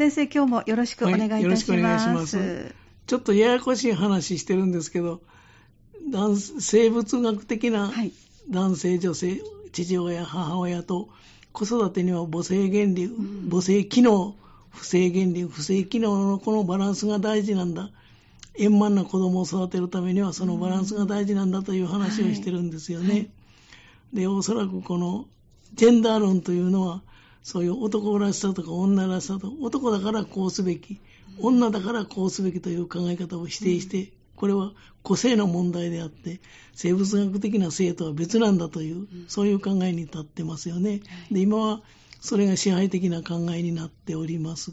先生、今日もよろしくお願いいたします。はい、よろしくお願いします。ちょっとややこしい話してるんですけど、生物学的な男性、女性、父親、母親と子育てには母性原理、母性機能、不正原理、不正機能のこのバランスが大事なんだ。円満な子供を育てるためにはそのバランスが大事なんだという話をしてるんですよね。はい、で、おそらくこのジェンダー論というのは、そういう男らしさとか女らしさと、男だからこうすべき、女だからこうすべきという考え方を否定して、これは個性の問題であって、生物学的な性とは別なんだという、そういう考えに立ってますよね。で、今はそれが支配的な考えになっております。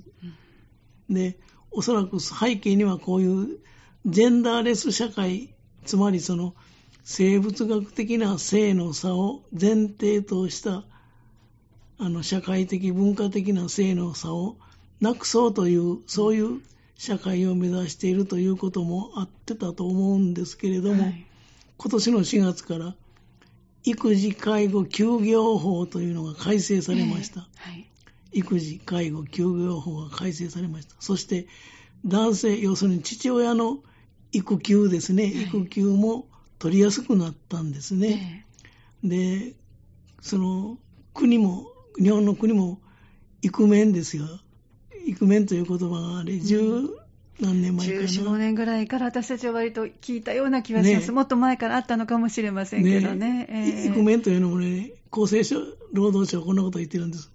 で、おそらく背景にはこういうジェンダーレス社会、つまりその生物学的な性の差を前提としたあの社会的文化的な性の差をなくそうというそういう社会を目指しているということもあってたと思うんですけれども、はい、今年の4月から育児介護休業法というのが改正されました、えーはい、育児介護休業法が改正されました。そして男性要するに父親の育休ですね、はい、育休も取りやすくなったんですね、えー、でその国も日本の国もイクメンですよ。イクメンという言葉があれ十、うん何年前かな。14年ぐらいから私たちは割と聞いたような気がします、ね、もっと前からあったのかもしれませんけどね。ね。えー、イクメンというのもね、厚生省、労働省はこんなこと言ってるんです。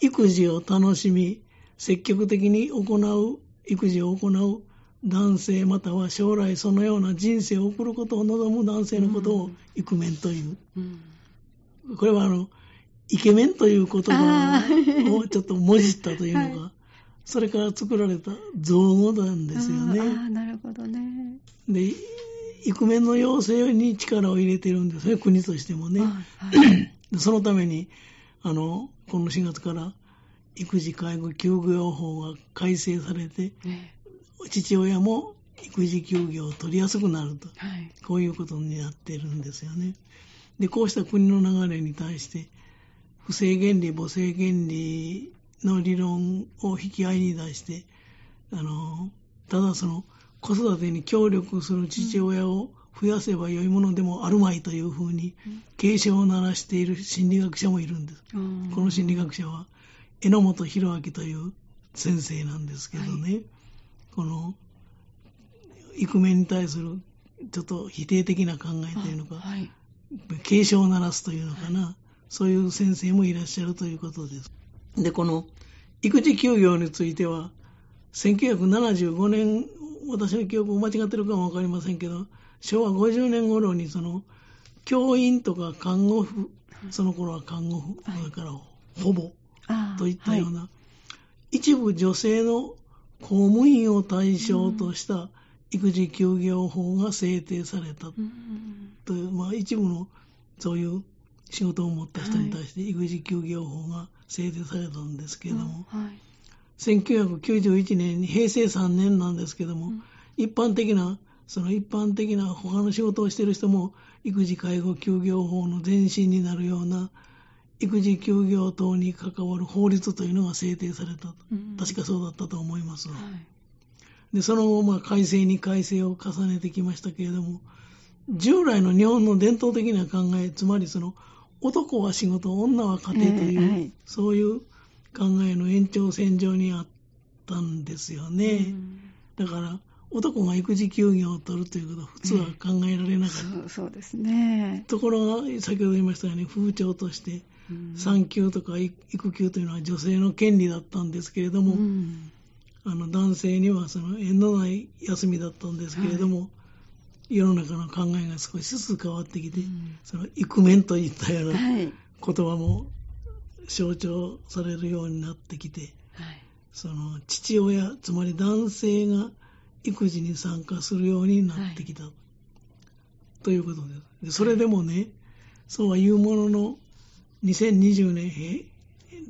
育児を楽しみ、積極的に行う、育児を行う男性または将来そのような人生を送ることを望む男性のことをイクメンという。うん、これはあの、イケメンという言葉をちょっともじったというのが、はいそれから作られた造語なんですよね。ああ、なるほどね。で、イクメンの要請に力を入れてるんですね、国としてもね。はい、そのために、あの、この4月から育児介護休業法が改正されて、ね、父親も育児休業を取りやすくなると、はい、こういうことになってるんですよね。で、こうした国の流れに対して、不正原理、母性原理の理論を引き合いに出して、あの、ただその子育てに協力する父親を増やせばよいものでもあるまいというふうに警鐘を鳴らしている心理学者もいるんです。この心理学者は榎本博明という先生なんですけどね、はい、このイクメンに対するちょっと否定的な考えというのか、はい、警鐘を鳴らすというのかな、はい、そういう先生もいらっしゃるということです。で、この育児休業については、1975年、私の記憶を間違ってるかもわかりませんけど、昭和50年頃にその、教員とか看護婦、その頃は看護婦、それからほぼといったような、はい、一部女性の公務員を対象とした育児休業法が制定されたという、まあ一部のそういう仕事を持った人に対して育児休業法が制定されたんですけれども、はい、1991年に平成3年なんですけども、うん、一般的なその一般的な他の仕事をしている人も育児介護休業法の前身になるような育児休業等に関わる法律というのが制定された、うん、確かそうだったと思います、はい、でその後、まあ、改正に改正を重ねてきましたけれども従来の日本の伝統的な考えつまりその男は仕事、女は家庭という、えーはい、そういう考えの延長線上にあったんですよね。だから、男が育児休業を取るということは普通は考えられなかった。えー、そうそうですね。ところが、先ほど言いましたように、風潮として、産休とか育休というのは女性の権利だったんですけれども、あの男性にはその縁のない休みだったんですけれども、はい世の中の考えが少しずつ変わってきて、うん、そのイクメンといったような言葉も象徴されるようになってきて、はい、その父親、つまり男性が育児に参加するようになってきた、はい、ということです。でそれでもね、そうは言うものの、2020年、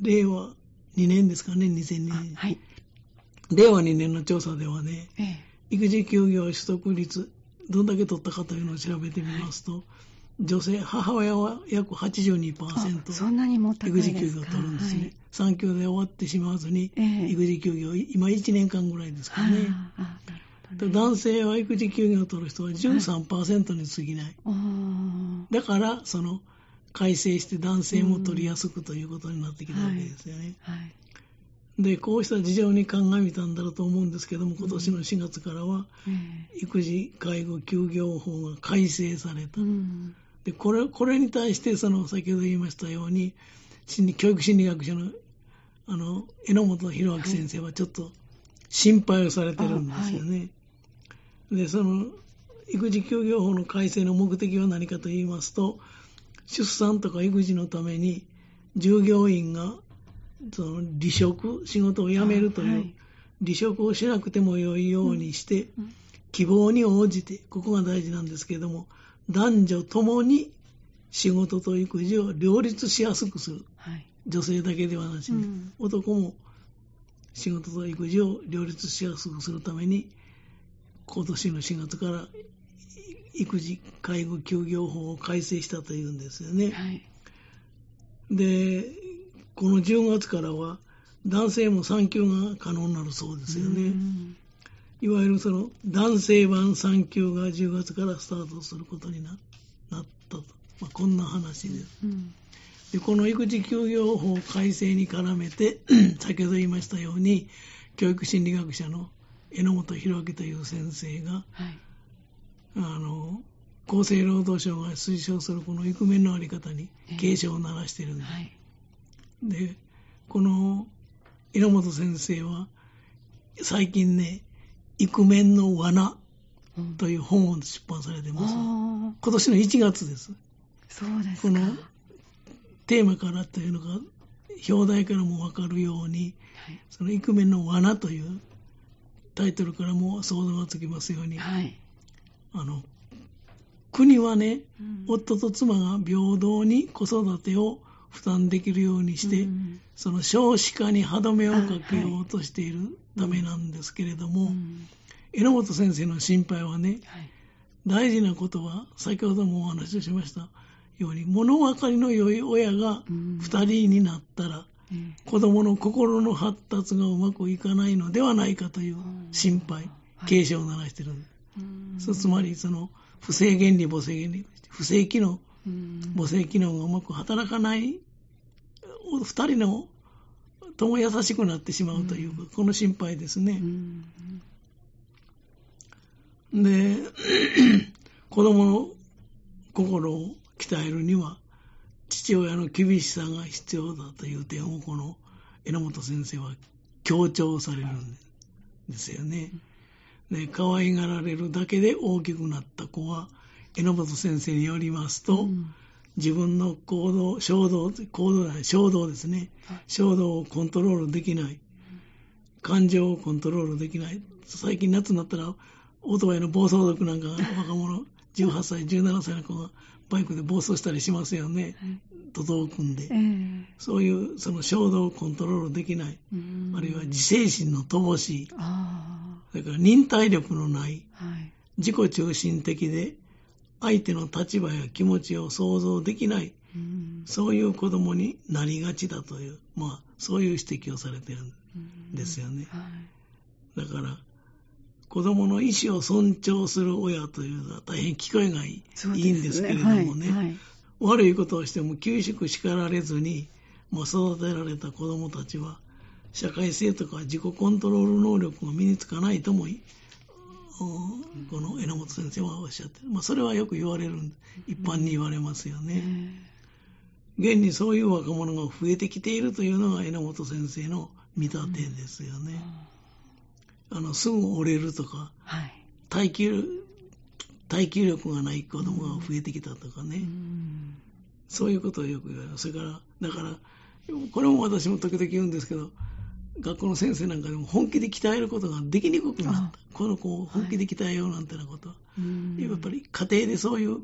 令和2年ですかね、2002年。はい、令和2年の調査ではね、ええ、育児休業取得率どんだけ取ったかというのを調べてみますと、女性、母親は約82%、そんなにも育児休業を取るんですね。はい、産休で終わってしまわずに、えー、育児休業、今1年間ぐらいですかね。ね男性は育児休業を取る人は13%に過ぎない。はい、だから、その、改正して男性も取りやすくということになってきたわけですよね。はいはいで、こうした事情に鑑みたんだろうと思うんですけども、今年の4月からは、育児介護休業法が改正された。うん、でこれこれに対して、その先ほど言いましたように、心理教育心理学者のあの榎本博明先生はちょっと心配をされてるんですよね。はい、で、その育児休業法の改正の目的は何かと言いますと、出産とか育児のために従業員がその離職、仕事を辞めるという、離職をしなくてもよいようにして、希望に応じて、ここが大事なんですけれども、男女ともに仕事と育児を両立しやすくする。はい、女性だけではなしに、うん、男も仕事と育児を両立しやすくするために、今年の4月から育児介護休業法を改正したというんですよね。はい、で、この10月からは男性も産休が可能になるそうですよね。いわゆるその男性版産休が10月からスタートすることになったと、まあ、こんな話です。うんでこの育児休業法改正に絡めて 先ほど言いましたように教育心理学者の榎本博明という先生が、はい、あの厚生労働省が推奨するこのイクメンのあり方に警鐘を鳴らしているんです、はい、でこの榎本先生は最近ねイクメンの罠という本を出版されてます、うん、今年の1月です。そうですこのテーマからというのが表題からも分かるように、はい、そのイクメンの罠というタイトルからも想像がつきますように、はい、あの国はね、うん、夫と妻が平等に子育てを負担できるようにして、うん、その少子化に歯止めをかけようとしているためなんですけれども、榎本先生の心配はね、はい、大事なことは先ほどもお話をしましたように物分かりの良い親が2人になったら、うん、子供の心の発達がうまくいかないのではないかという心配、警鐘を鳴らしてるんです。つまりその不正原理母性原理不正機能母性機能がうまく働かない二人のとも優しくなってしまうという、うん、この心配ですね。うん、で、子供の心を鍛えるには、父親の厳しさが必要だという点を、この榎本先生は強調されるんですよね。で、可愛がられるだけで大きくなった子は、榎本先生によりますと、うん自分の行動、衝動、行動ない、衝動ですね。衝動をコントロールできない。感情をコントロールできない。最近夏になったら、オートバイの暴走族なんか若者、18歳、17歳の子がバイクで暴走したりしますよね。徒党を組んで、えー、そういうその衝動をコントロールできない。あるいは自制心の乏しい。それから忍耐力のない。はい、自己中心的で相手の立場や気持ちを想像できない、うん、そういう子供になりがちだという、まあ、そういう指摘をされてるんですよね。はい、だから、子供の意思を尊重する親というのは大変聞こえがいい,、いいんですけれどもね、はい。はい、悪いことをしても厳しく叱られずに、まあ、育てられた子供たちは、社会性とか自己コントロール能力が身につかないともこの榎本先生はおっしゃってまあ、それはよく言われる、一般に言われますよね。現にそういう若者が増えてきているというのが榎本先生の見立てですよね。あのすぐ折れるとか、はい、耐久耐久力がない子供が増えてきたとかね、そういうことをよく言われます。それから、だから、これも私も時々言うん。ですけど、学校の先生なんかでも本気で鍛えることができにくくなった。この子を本気で鍛えようなんてなことは。はい、やっぱり家庭でそういう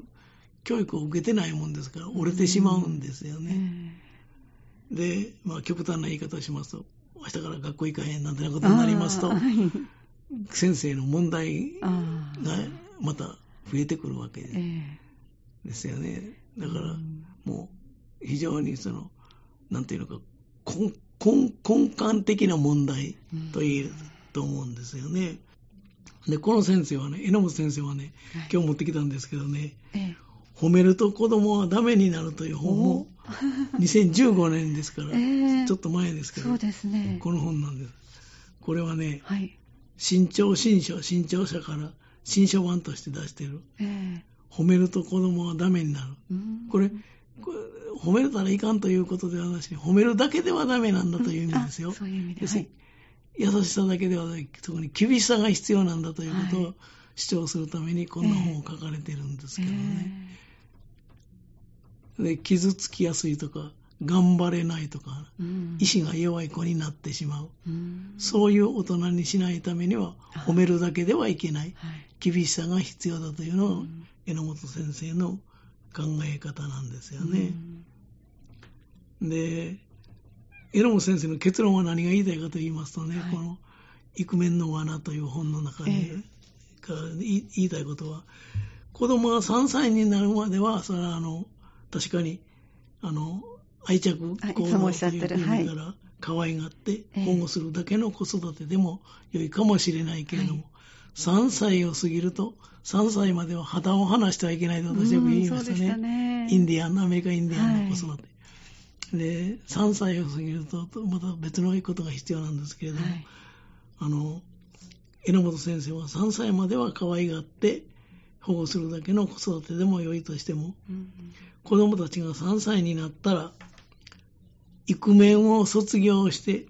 教育を受けてないもんですから折れてしまうんですよね。で、まあ極端な言い方をしますと、明日から学校行かへんなんてなことになりますと、はい、先生の問題がまた増えてくるわけです。ですよね。だから、もう、非常にその、なんていうのか、根根幹的な問題と言えると思うんですよね。で、この先生はね、榎本先生はね、今日持ってきたんですけどね、ええ、褒めると子供はダメになるという本も、2015 年ですから、え、ちょっと前ですけど、そうですね、この本なんです。これはね、はい、新潮新書、新潮社から新書版として出してる、褒めると子供はダメになる。これ褒めたらいかんということではなしに、褒めるだけではダメなんだという意味ですよ。うん、そういう意味です、はい、優しさだけではなく、そこに厳しさが必要なんだということを主張するために、こんな本を書かれてるんですけどね。えー、で傷つきやすいとか、頑張れないとか、うん、意志が弱い子になってしまう、うん、そういう大人にしないためには褒めるだけではいけない、はい、厳しさが必要だというのを、榎本先生の考え方なんですよね。で、榎本先生の結論は何が言いたいかと言いますとね、はい、この、イクメンの罠という本の中に、えー、言いたいことは、子供が3歳になるまでは、それはあの、確かに、あの、愛着行動という意味から可愛がって保護するだけの子育てでも良いかもしれないけれども、3歳を過ぎると、3歳までは旗を離してはいけないと私はよく言いましたね。ねインディアンの、アメリカインディアンの子育て。はい、で、3歳を過ぎると、また別のことが必要なんですけれども、はい、あの、榎本先生は3歳までは可愛がって保護するだけの子育てでも良いとしても、うん、子供たちが3歳になったら、イクメンを卒業して、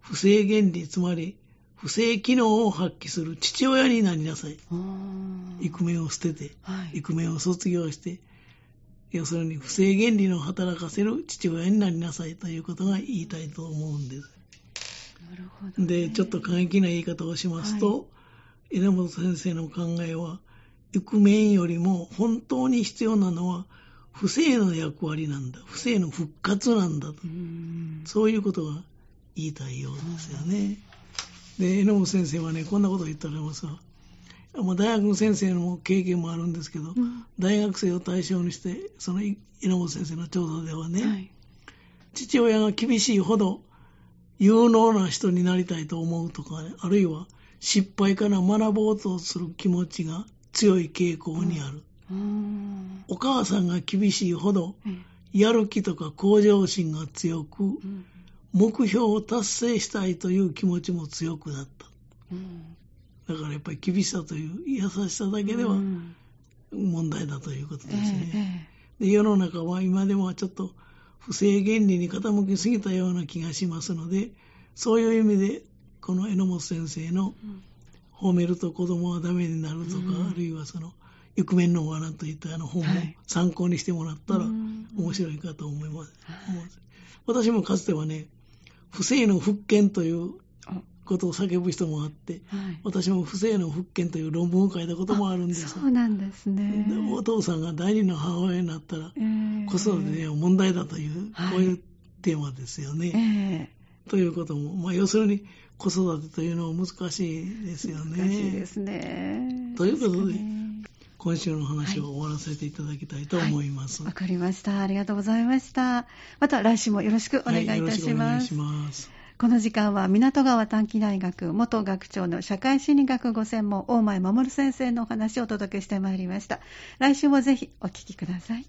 不正原理、つまり不正機能を発揮する父親になりなさい。イクメンを捨てて、はい、イクメンを卒業して、要するに不正原理の働かせる父親になりなさいということが言いたいと思うんです。なるほど、ね、で、ちょっと過激な言い方をしますと、はい、榎本先生の考えは、イクメンよりも本当に必要なのは、不正の役割なんだ。不正の復活なんだと。そういうことが言いたいようですよね。で、榎本先生はね、こんなことを言ったらますわ。まあ、大学の先生の経験もあるんですけど、うん、大学生を対象にして、その榎本先生の調査ではね、はい、父親が厳しいほど有能な人になりたいと思うとか、ね、あるいは失敗から学ぼうとする気持ちが強い傾向にある。うん、お母さんが厳しいほど、やる気とか向上心が強く、うん目標を達成したいという気持ちも強くなった。うん、だからやっぱり厳しさという優しさだけでは問題だということですね。えー、で世の中は今でもちょっと不正原理に傾きすぎたような気がしますので、そういう意味でこの榎本先生の褒めると子供はダメになるとか、うん、あるいはその、イクメンの罠といったあの本も参考にしてもらったら面白いかと思います。はい、私もかつてはね、不正の復権ということを叫ぶ人もあって、はい、私も不正の復権という論文を書いたこともあるんです。そうなんですね。お父さんが第二の母親になったら、えー、子育ては問題だという、はい、こういうテーマですよね。えー、ということも、まあ、要するに子育てというのは難しいですよね。難しいですね。ということで、今週の話を終わらせていただきたいと思います。わ、はい、かりました。ありがとうございました。また来週もよろしくお願いいたします。この時間は港川短期大学元学長の社会心理学ご専門大前守先生のお話をお届けしてまいりました。来週もぜひお聞きください。